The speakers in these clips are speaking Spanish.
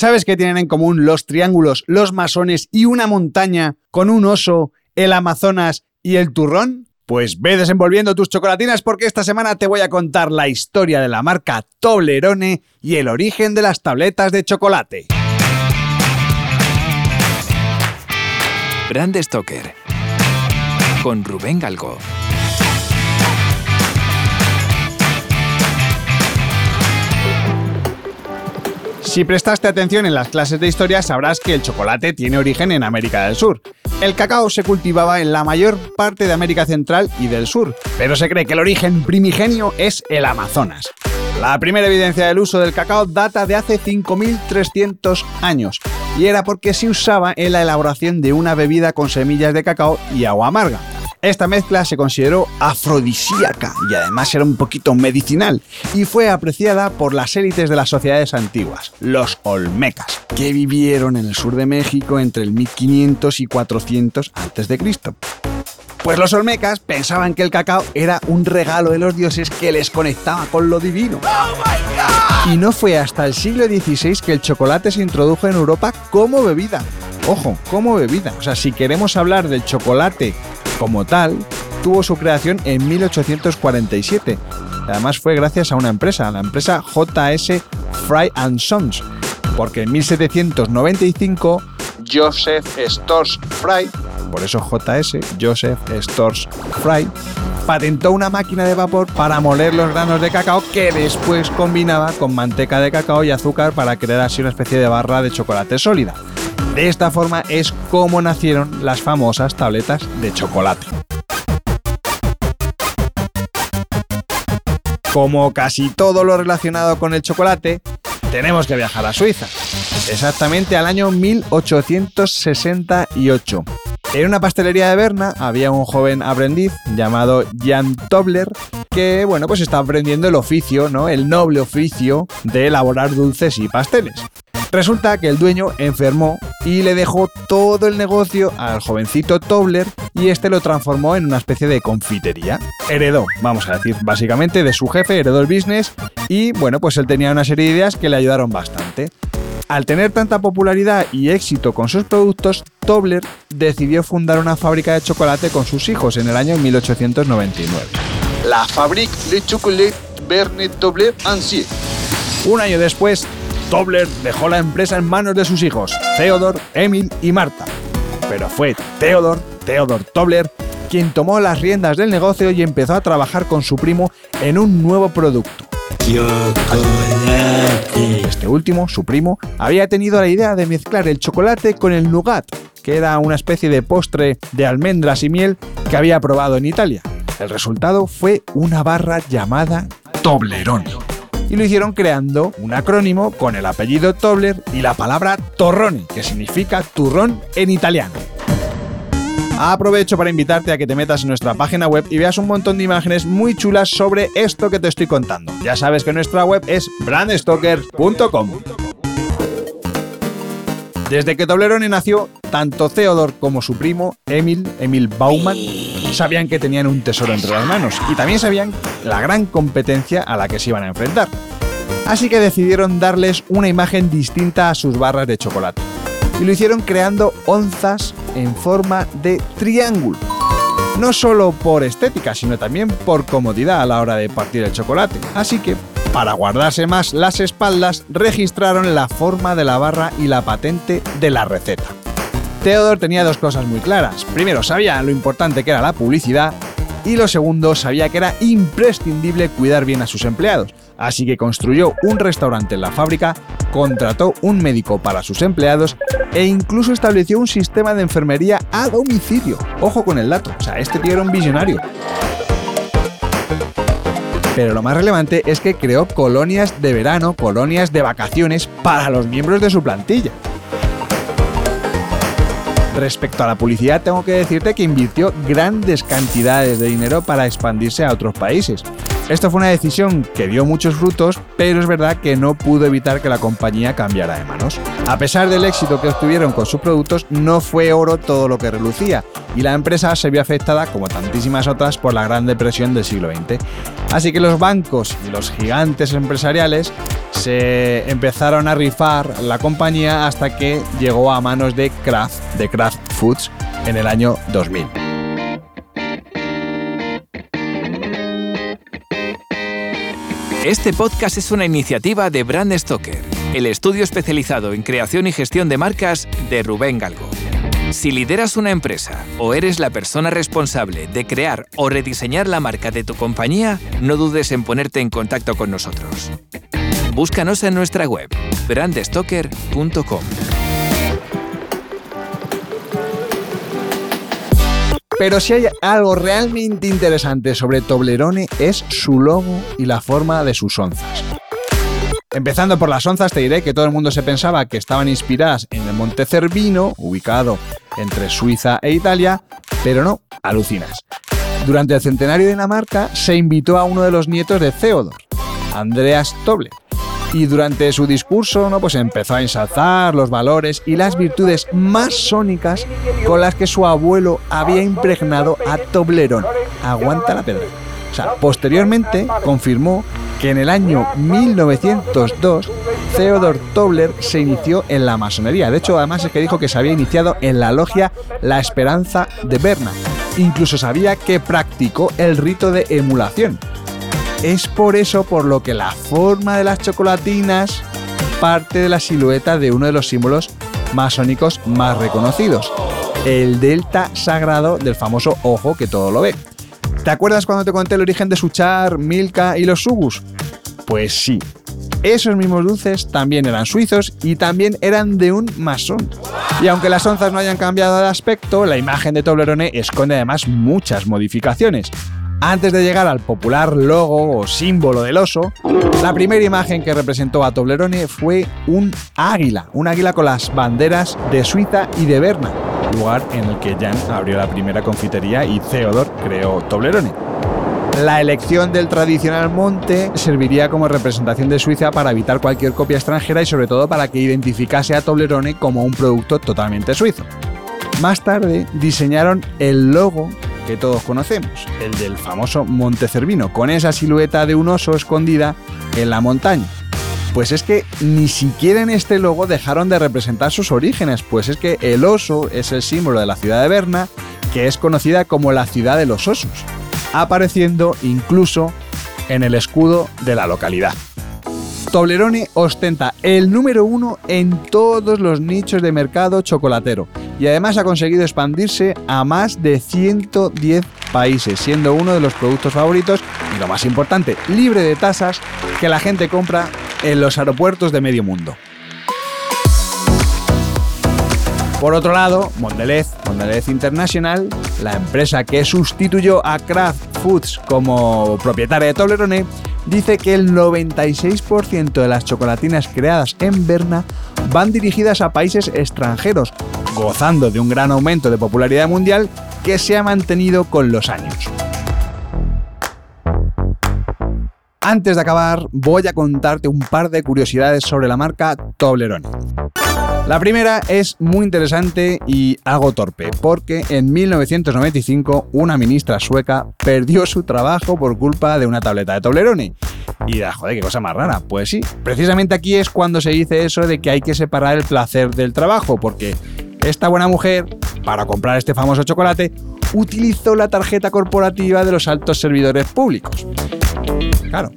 ¿Sabes qué tienen en común los triángulos, los masones y una montaña con un oso, el Amazonas y el turrón? Pues ve desenvolviendo tus chocolatinas porque esta semana te voy a contar la historia de la marca Toblerone y el origen de las tabletas de chocolate. Brand Stoker con Rubén Galgo. Si prestaste atención en las clases de historia sabrás que el chocolate tiene origen en América del Sur. El cacao se cultivaba en la mayor parte de América Central y del Sur, pero se cree que el origen primigenio es el Amazonas. La primera evidencia del uso del cacao data de hace 5.300 años y era porque se usaba en la elaboración de una bebida con semillas de cacao y agua amarga. Esta mezcla se consideró afrodisíaca y además era un poquito medicinal y fue apreciada por las élites de las sociedades antiguas, los olmecas, que vivieron en el sur de México entre el 1500 y 400 a.C. Pues los olmecas pensaban que el cacao era un regalo de los dioses que les conectaba con lo divino. y no fue hasta el siglo XVI que el chocolate se introdujo en Europa como bebida. Ojo, como bebida. O sea, si queremos hablar del chocolate como tal, tuvo su creación en 1847. Además fue gracias a una empresa, la empresa JS Fry Sons, porque en 1795 Joseph Stores Fry, por eso JS, Joseph Stores Fry, patentó una máquina de vapor para moler los granos de cacao que después combinaba con manteca de cacao y azúcar para crear así una especie de barra de chocolate sólida. De esta forma es como nacieron las famosas tabletas de chocolate. Como casi todo lo relacionado con el chocolate, tenemos que viajar a Suiza, exactamente al año 1868. En una pastelería de Berna había un joven aprendiz llamado Jan Tobler que, bueno, pues está aprendiendo el oficio, ¿no? El noble oficio de elaborar dulces y pasteles. Resulta que el dueño enfermó y le dejó todo el negocio al jovencito Tobler y este lo transformó en una especie de confitería. Heredó, vamos a decir, básicamente de su jefe, heredó el business y bueno, pues él tenía una serie de ideas que le ayudaron bastante. Al tener tanta popularidad y éxito con sus productos, Tobler decidió fundar una fábrica de chocolate con sus hijos en el año 1899. La Fabrique de Chocolat Bernet Tobler Ancien. Un año después, Tobler dejó la empresa en manos de sus hijos, Theodor, Emil y Marta. Pero fue Theodor, Theodor Tobler, quien tomó las riendas del negocio y empezó a trabajar con su primo en un nuevo producto. Este último, su primo, había tenido la idea de mezclar el chocolate con el nougat, que era una especie de postre de almendras y miel que había probado en Italia. El resultado fue una barra llamada Toblerone y lo hicieron creando un acrónimo con el apellido Tobler y la palabra torrone, que significa turrón en italiano. Aprovecho para invitarte a que te metas en nuestra página web y veas un montón de imágenes muy chulas sobre esto que te estoy contando. Ya sabes que nuestra web es brandstalker.com. Desde que Toblerone nació, tanto Theodor como su primo, Emil, Emil Baumann, sabían que tenían un tesoro entre las manos y también sabían la gran competencia a la que se iban a enfrentar. Así que decidieron darles una imagen distinta a sus barras de chocolate. Y lo hicieron creando onzas en forma de triángulo. No solo por estética, sino también por comodidad a la hora de partir el chocolate. Así que para guardarse más las espaldas, registraron la forma de la barra y la patente de la receta. Theodor tenía dos cosas muy claras. Primero, sabía lo importante que era la publicidad y lo segundo, sabía que era imprescindible cuidar bien a sus empleados. Así que construyó un restaurante en la fábrica, contrató un médico para sus empleados e incluso estableció un sistema de enfermería a domicilio. Ojo con el dato, o sea, este tío era un visionario. Pero lo más relevante es que creó colonias de verano, colonias de vacaciones para los miembros de su plantilla. Respecto a la publicidad, tengo que decirte que invirtió grandes cantidades de dinero para expandirse a otros países. Esto fue una decisión que dio muchos frutos, pero es verdad que no pudo evitar que la compañía cambiara de manos. A pesar del éxito que obtuvieron con sus productos, no fue oro todo lo que relucía, y la empresa se vio afectada, como tantísimas otras, por la Gran Depresión del siglo XX. Así que los bancos y los gigantes empresariales se empezaron a rifar la compañía hasta que llegó a manos de Kraft, de Kraft Foods, en el año 2000. Este podcast es una iniciativa de Brand Stoker, el estudio especializado en creación y gestión de marcas de Rubén Galgo. Si lideras una empresa o eres la persona responsable de crear o rediseñar la marca de tu compañía, no dudes en ponerte en contacto con nosotros. Búscanos en nuestra web, brandstoker.com. Pero si hay algo realmente interesante sobre Toblerone es su logo y la forma de sus onzas. Empezando por las onzas, te diré que todo el mundo se pensaba que estaban inspiradas en el Monte Cervino, ubicado entre Suiza e Italia, pero no, alucinas. Durante el centenario de la marca se invitó a uno de los nietos de Theodor, Andreas Tobler, y durante su discurso ¿no? pues empezó a ensalzar los valores y las virtudes masónicas con las que su abuelo había impregnado a Toblerone. Aguanta la pedra. Posteriormente confirmó que en el año 1902 Theodor Tobler se inició en la masonería. De hecho, además es que dijo que se había iniciado en la logia La Esperanza de Berna. Incluso sabía que practicó el rito de emulación. Es por eso por lo que la forma de las chocolatinas parte de la silueta de uno de los símbolos masónicos más reconocidos, el delta sagrado del famoso ojo que todo lo ve. ¿Te acuerdas cuando te conté el origen de Suchar, Milka y los Subus? Pues sí. Esos mismos dulces también eran suizos y también eran de un masón. Y aunque las onzas no hayan cambiado de aspecto, la imagen de Toblerone esconde además muchas modificaciones. Antes de llegar al popular logo o símbolo del oso, la primera imagen que representó a Toblerone fue un águila, un águila con las banderas de Suiza y de Berna, lugar en el que Jan abrió la primera confitería y Theodor creó Toblerone. La elección del tradicional monte serviría como representación de Suiza para evitar cualquier copia extranjera y sobre todo para que identificase a Toblerone como un producto totalmente suizo. Más tarde diseñaron el logo que todos conocemos, el del famoso Monte Cervino, con esa silueta de un oso escondida en la montaña. Pues es que ni siquiera en este logo dejaron de representar sus orígenes, pues es que el oso es el símbolo de la ciudad de Berna, que es conocida como la ciudad de los osos, apareciendo incluso en el escudo de la localidad. Toblerone ostenta el número uno en todos los nichos de mercado chocolatero y además ha conseguido expandirse a más de 110 países, siendo uno de los productos favoritos y lo más importante, libre de tasas que la gente compra en los aeropuertos de medio mundo. Por otro lado, Mondelez, Mondelez International, la empresa que sustituyó a Kraft Foods como propietaria de Toblerone, dice que el 96% de las chocolatinas creadas en Berna van dirigidas a países extranjeros, gozando de un gran aumento de popularidad mundial que se ha mantenido con los años. Antes de acabar, voy a contarte un par de curiosidades sobre la marca Toblerone. La primera es muy interesante y algo torpe, porque en 1995 una ministra sueca perdió su trabajo por culpa de una tableta de Toblerone. Y da, joder, qué cosa más rara. Pues sí, precisamente aquí es cuando se dice eso de que hay que separar el placer del trabajo, porque esta buena mujer, para comprar este famoso chocolate, utilizó la tarjeta corporativa de los altos servidores públicos. Claro,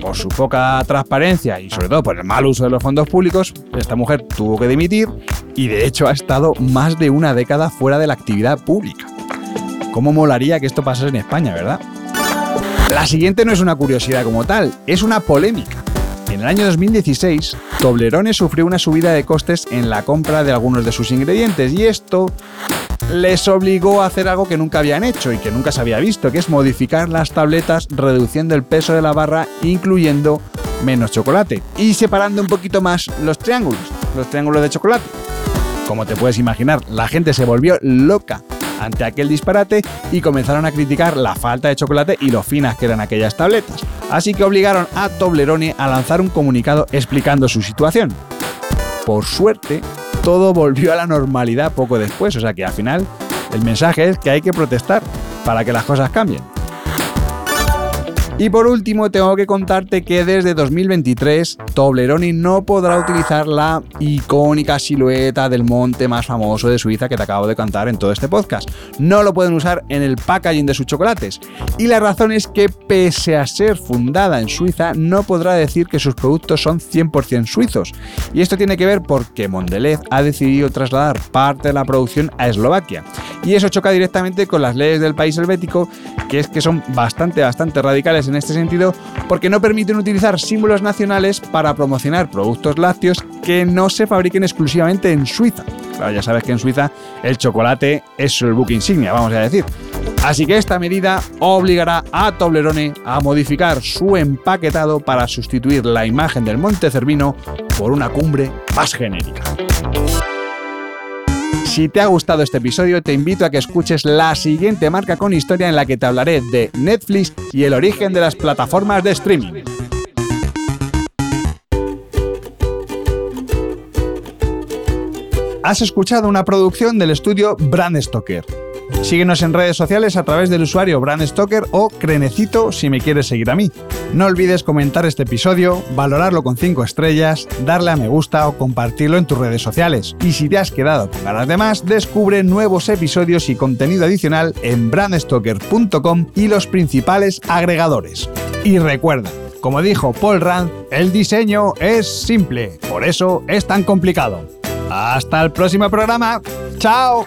por su poca transparencia y sobre todo por el mal uso de los fondos públicos, esta mujer tuvo que dimitir y de hecho ha estado más de una década fuera de la actividad pública. ¿Cómo molaría que esto pasase en España, verdad? La siguiente no es una curiosidad como tal, es una polémica. En el año 2016, Toblerone sufrió una subida de costes en la compra de algunos de sus ingredientes y esto les obligó a hacer algo que nunca habían hecho y que nunca se había visto, que es modificar las tabletas reduciendo el peso de la barra, incluyendo menos chocolate y separando un poquito más los triángulos, los triángulos de chocolate. Como te puedes imaginar, la gente se volvió loca ante aquel disparate y comenzaron a criticar la falta de chocolate y lo finas que eran aquellas tabletas. Así que obligaron a Toblerone a lanzar un comunicado explicando su situación. Por suerte, todo volvió a la normalidad poco después, o sea que al final El mensaje es que hay que protestar para que las cosas cambien. Y por último, tengo que contarte que desde 2023 Toblerone no podrá utilizar la icónica silueta del monte más famoso de Suiza que te acabo de cantar en todo este podcast. No lo pueden usar en el packaging de sus chocolates. Y la razón es que pese a ser fundada en Suiza, no podrá decir que sus productos son 100% suizos. Y esto tiene que ver porque Mondelez ha decidido trasladar parte de la producción a Eslovaquia. Y eso choca directamente con las leyes del país helvético, que es que son bastante, bastante radicales en este sentido porque no permiten utilizar símbolos nacionales para promocionar productos lácteos que no se fabriquen exclusivamente en Suiza. Claro, ya sabes que en Suiza el chocolate es el buque insignia, vamos a decir. Así que esta medida obligará a Toblerone a modificar su empaquetado para sustituir la imagen del Monte Cervino por una cumbre más genérica. Si te ha gustado este episodio, te invito a que escuches la siguiente marca con historia en la que te hablaré de Netflix y el origen de las plataformas de streaming. Has escuchado una producción del estudio Brand Stoker. Síguenos en redes sociales a través del usuario Brand Stoker o Crenecito si me quieres seguir a mí. No olvides comentar este episodio, valorarlo con 5 estrellas, darle a me gusta o compartirlo en tus redes sociales. Y si te has quedado con ganas de más, descubre nuevos episodios y contenido adicional en brandstoker.com y los principales agregadores. Y recuerda, como dijo Paul Rand, el diseño es simple, por eso es tan complicado. Hasta el próximo programa. ¡Chao!